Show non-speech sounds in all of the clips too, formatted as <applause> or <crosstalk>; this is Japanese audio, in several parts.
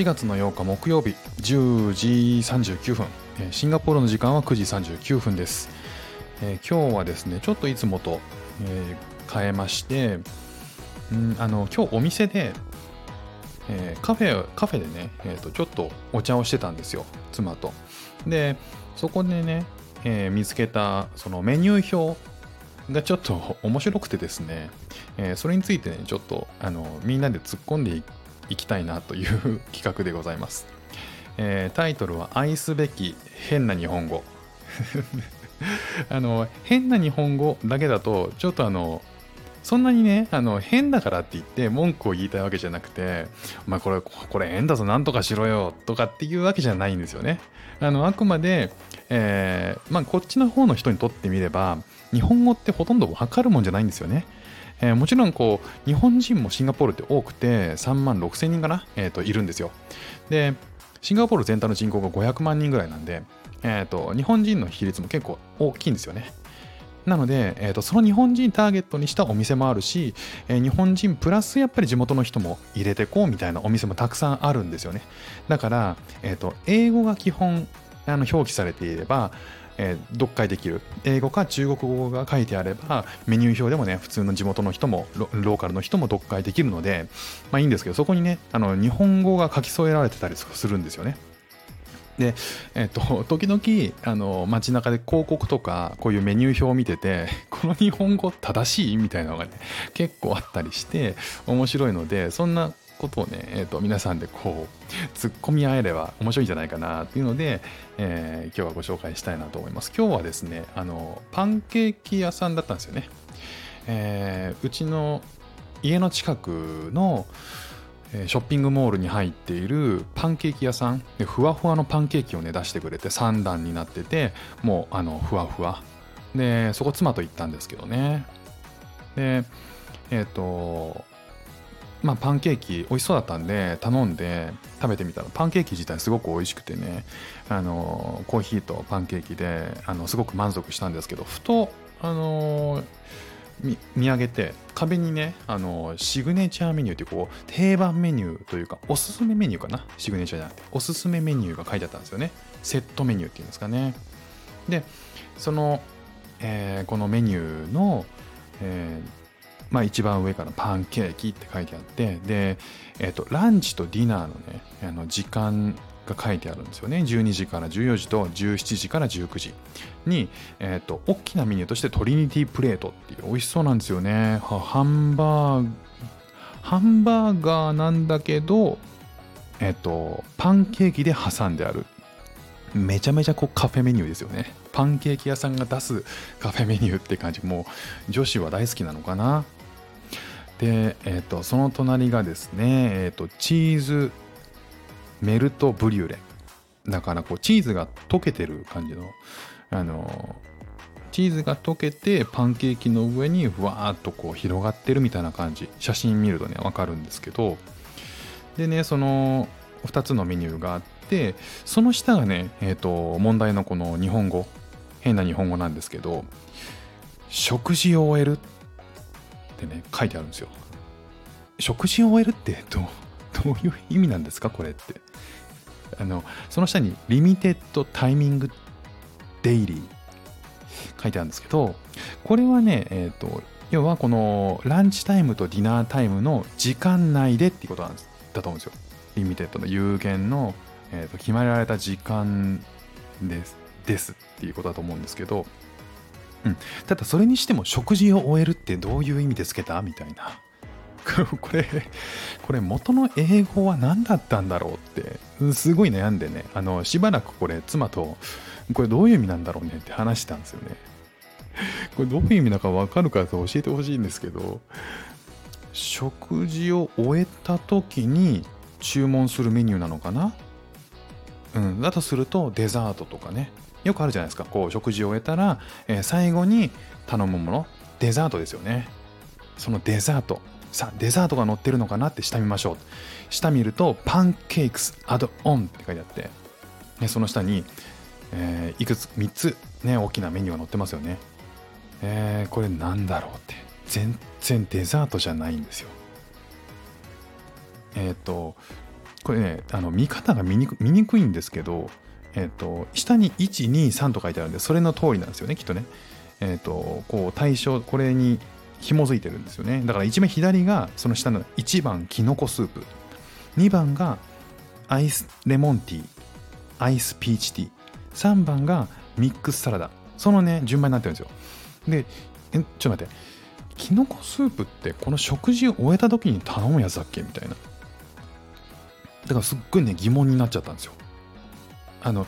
4月の8日木曜日10時39分シンガポールの時間は9時39分です、えー、今日はですねちょっといつもと、えー、変えましてんあの今日お店で、えー、カフェカフェでね、えーと、ちょっとお茶をしてたんですよ妻と。でそこでね、えー、見つけたそのメニュー表がちょっと面白くてですね、えー、それについてねちょっとあのみんなで突っ込んでいきたいなという企画でございます、えー、タイトルは愛すべき変な日本語 <laughs> あの変な日本語だけだとちょっとあのそんなにね、あの、変だからって言って文句を言いたいわけじゃなくて、お前これ、これ変だぞ、なんとかしろよ、とかっていうわけじゃないんですよね。あの、あくまで、えー、まあ、こっちの方の人にとってみれば、日本語ってほとんどわかるもんじゃないんですよね。えー、もちろんこう日本人もシンガポールって多くて3万6千人かな、えー、といるんですよ。でシンガポール全体の人口が500万人ぐらいなんで、えー、と日本人の比率も結構大きいんですよね。なので、えー、とその日本人ターゲットにしたお店もあるし、えー、日本人プラスやっぱり地元の人も入れてこうみたいなお店もたくさんあるんですよね。だから、えー、と英語が基本あの表記されていれば、えー、読解できる英語か中国語が書いてあればメニュー表でもね普通の地元の人もローカルの人も読解できるのでまあいいんですけどそこにねあの日本語が書き添えられてたりするんですよね。で、えっと、時々あの街中で広告とかこういうメニュー表を見てて <laughs> この日本語正しい？みたいなのがね結構あったりして面白いのでそんなことをね、えーと、皆さんでこう突っ込み合えれば面白いんじゃないかなっていうので、えー、今日はご紹介したいなと思います。今日はですねあのパンケーキ屋さんだったんですよね。えー、うちの家の近くのショッピングモールに入っているパンケーキ屋さんでふわふわのパンケーキをね出してくれて3段になっててもうあのふわふわでそこ妻と行ったんですけどねでえっ、ー、とまあ、パンケーキ美味しそうだったんで頼んで食べてみたらパンケーキ自体すごく美味しくてねあのコーヒーとパンケーキであのすごく満足したんですけどふとあの見上げて壁にねあのシグネチャーメニューってこう定番メニューというかおすすめメニューかな？シグネチャーじゃなくておすすめメニューが書いてあったんですよね。セットメニューっていうんですかね。でその、えー、このメニューの、えーまあ、一番上からパンケーキって書いてあってで、えーと、ランチとディナーのねあの時間が書いてあるんですよね。12時から14時と17時から19時に、えーと、大きなメニューとしてトリニティプレートっていう美味しそうなんですよね。ハンバーグハンバーガーなんだけどえっ、ー、とパンケーキで挟んである。めちゃめちゃこうカフェメニューですよね。パンケーキ屋さんが出すカフェメニューって感じ。もう女子は大好きなのかな。で、えーと、その隣がですね、えーと、チーズメルトブリュレ。だからこうチーズが溶けてる感じのあのチーズが溶けてパンケーキの上にふわーっとこう広がってるみたいな感じ。写真見るとねわかるんですけど。でねその2つのメニューがあってその下がね、えーと問題のこの日本語。変な日本語なんですけど食事を終える。ってね書いてあるんですよ。食事を終えるって <laughs> どういう意味なんですかこれって。あのその下にリミテッドタイミングデイリー。書いてあるんですけどこれはねえっ、ー、と要はこのランチタイムとディナータイムの時間内でっていうことなんですだと思うんですよ。リミテッドの有限の、えーと決まられた時間ですですっていうことだと思うんですけどうん、ただそれにしても食事を終えるってどういう意味でつけたみたいな。<laughs> これこれ元の英語は何だったんだろうって。すごい悩んでね。あのしばらくこれ妻とこれどういう意味なんだろうねって話したんですよね。<laughs> これどういう意味だか分かるかと教えてほしいんですけど食事を終えた時に注文するメニューなのかな？うん。だとするとデザートとかね。よくあるじゃないですか。こう食事を終えたら、えー、最後に頼むものデザートですよね。そのデザート。さあデザートが載ってるのかなって下見ましょう。下見るとパンケークスアドオンって書いてあって、ね、その下に、えー、いくつ3つね大きなメニューが載ってますよね。えー、これなんだろうって。全然デザートじゃないんですよ。えっ、ー、とこれねあの見方が見にく見にくいんですけど、えっと下に123と書いてあるんでそれの通りなんですよねきっとね。えっ、とこう対象これに紐づいてるんですよね。だから一番左がその下の1番きのこスープ。2番がアイスレモンティーアイスピーチティー。3番がミックスサラダ。そのね順番になってるんですよ。でえちょっと待って。きのこスープってこの食事を終えた時に頼むやつだっけ？みたいな。だからすっごいね疑問になっちゃったんですよ。あの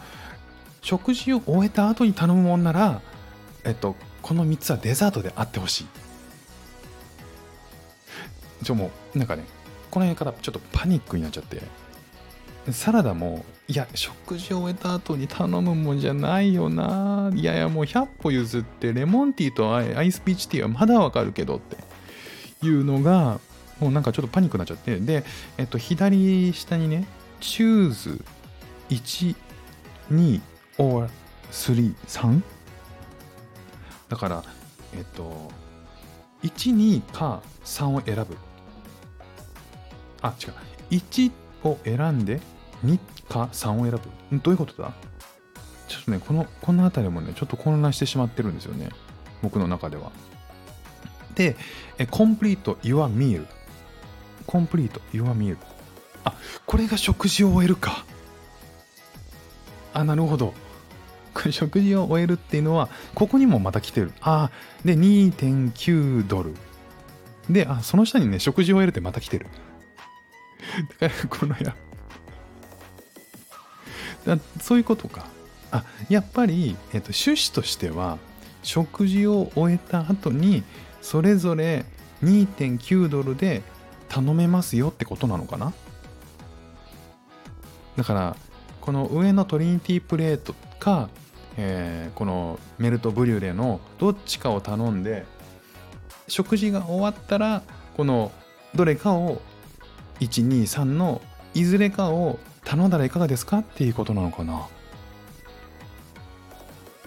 食事を終えた後に頼むもんならえっとこの3つはデザートであってほしい。ちょもうなんかねこの辺からちょっとパニックになっちゃって。サラダもいや食事を終えた後に頼むもんじゃないよな。いやいやもう100歩譲ってレモンティーとアイスピーチティーはまだわかるけどっていうのがもうなんかちょっとパニックになっちゃってで、えっと、左下にね choose 1 2 or 3 3だからえっと12か3を選ぶ。あ違う。1を選んで2か3を選ぶ。どういうことだ？ちょっとねこのこの辺りもねちょっと混乱してしまってるんですよね。僕の中では。でえ complete your meal complete your meal あこれが食事を終えるか。あなるほど。食事を終えるっていうのはここにもまた来てる。あで2.9ドル。であその下にね食事を終えるってまた来てる。<laughs> だからこのや <laughs> だそういうことか。あやっぱり、えっと、趣旨としては食事を終えた後にそれぞれ2.9ドルで頼めますよってことなのかな？だからこの上のトリニティプレートか、えーこのメルトブリュレのどっちかを頼んで食事が終わったらこのどれかを123のいずれかを頼んだらいかがですかっていうことなのかな？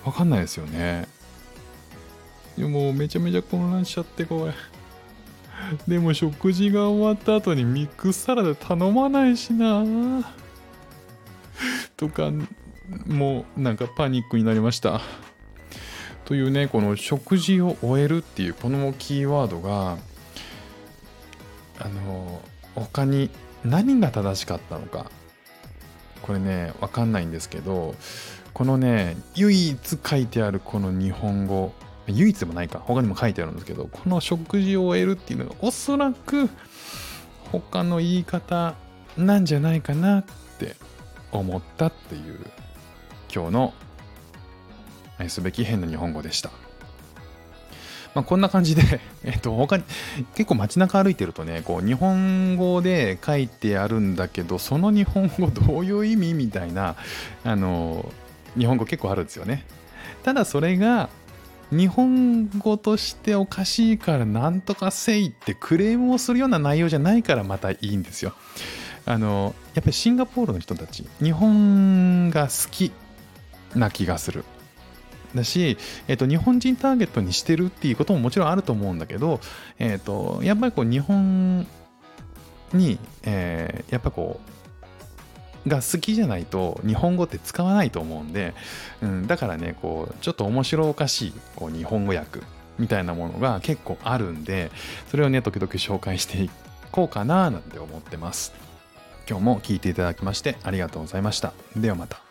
わかんないですよね。いやもうめちゃめちゃ混乱しちゃってこれ。<laughs> でも食事が終わった後にミックスサラダ頼まないしな。<laughs> とかもうなんかパニックになりました。というねこの食事を終えるっていうこのキーワードがあの他に何が正しかったのか。これね分かんないんですけどこのね唯一書いてあるこの日本語唯一でもないか他にも書いてあるんですけどこの食事を終えるっていうのがおそらく他の言い方なんじゃないかなって思ったっていう今日の愛すべき変な日本語でした。まあ、こんな感じで、<laughs> えっと、他に、結構街中歩いてるとね、こう、日本語で書いてあるんだけど、その日本語どういう意味みたいな、あの、日本語結構あるんですよね。ただそれが、日本語としておかしいからなんとかせいってクレームをするような内容じゃないからまたいいんですよ。あの、やっぱりシンガポールの人たち、日本が好きな気がする。だし、えっと、日本人ターゲットにしてるっていうことももちろんあると思うんだけど、えっと、やっぱりこう日本に、えーやっぱこうが好きじゃないと日本語って使わないと思うんで、うん、だからねこうちょっと面白おかしいこう日本語訳みたいなものが結構あるんでそれをね時々紹介していこうかななんて思ってます。今日も聞いていただきましてありがとうございました。ではまた。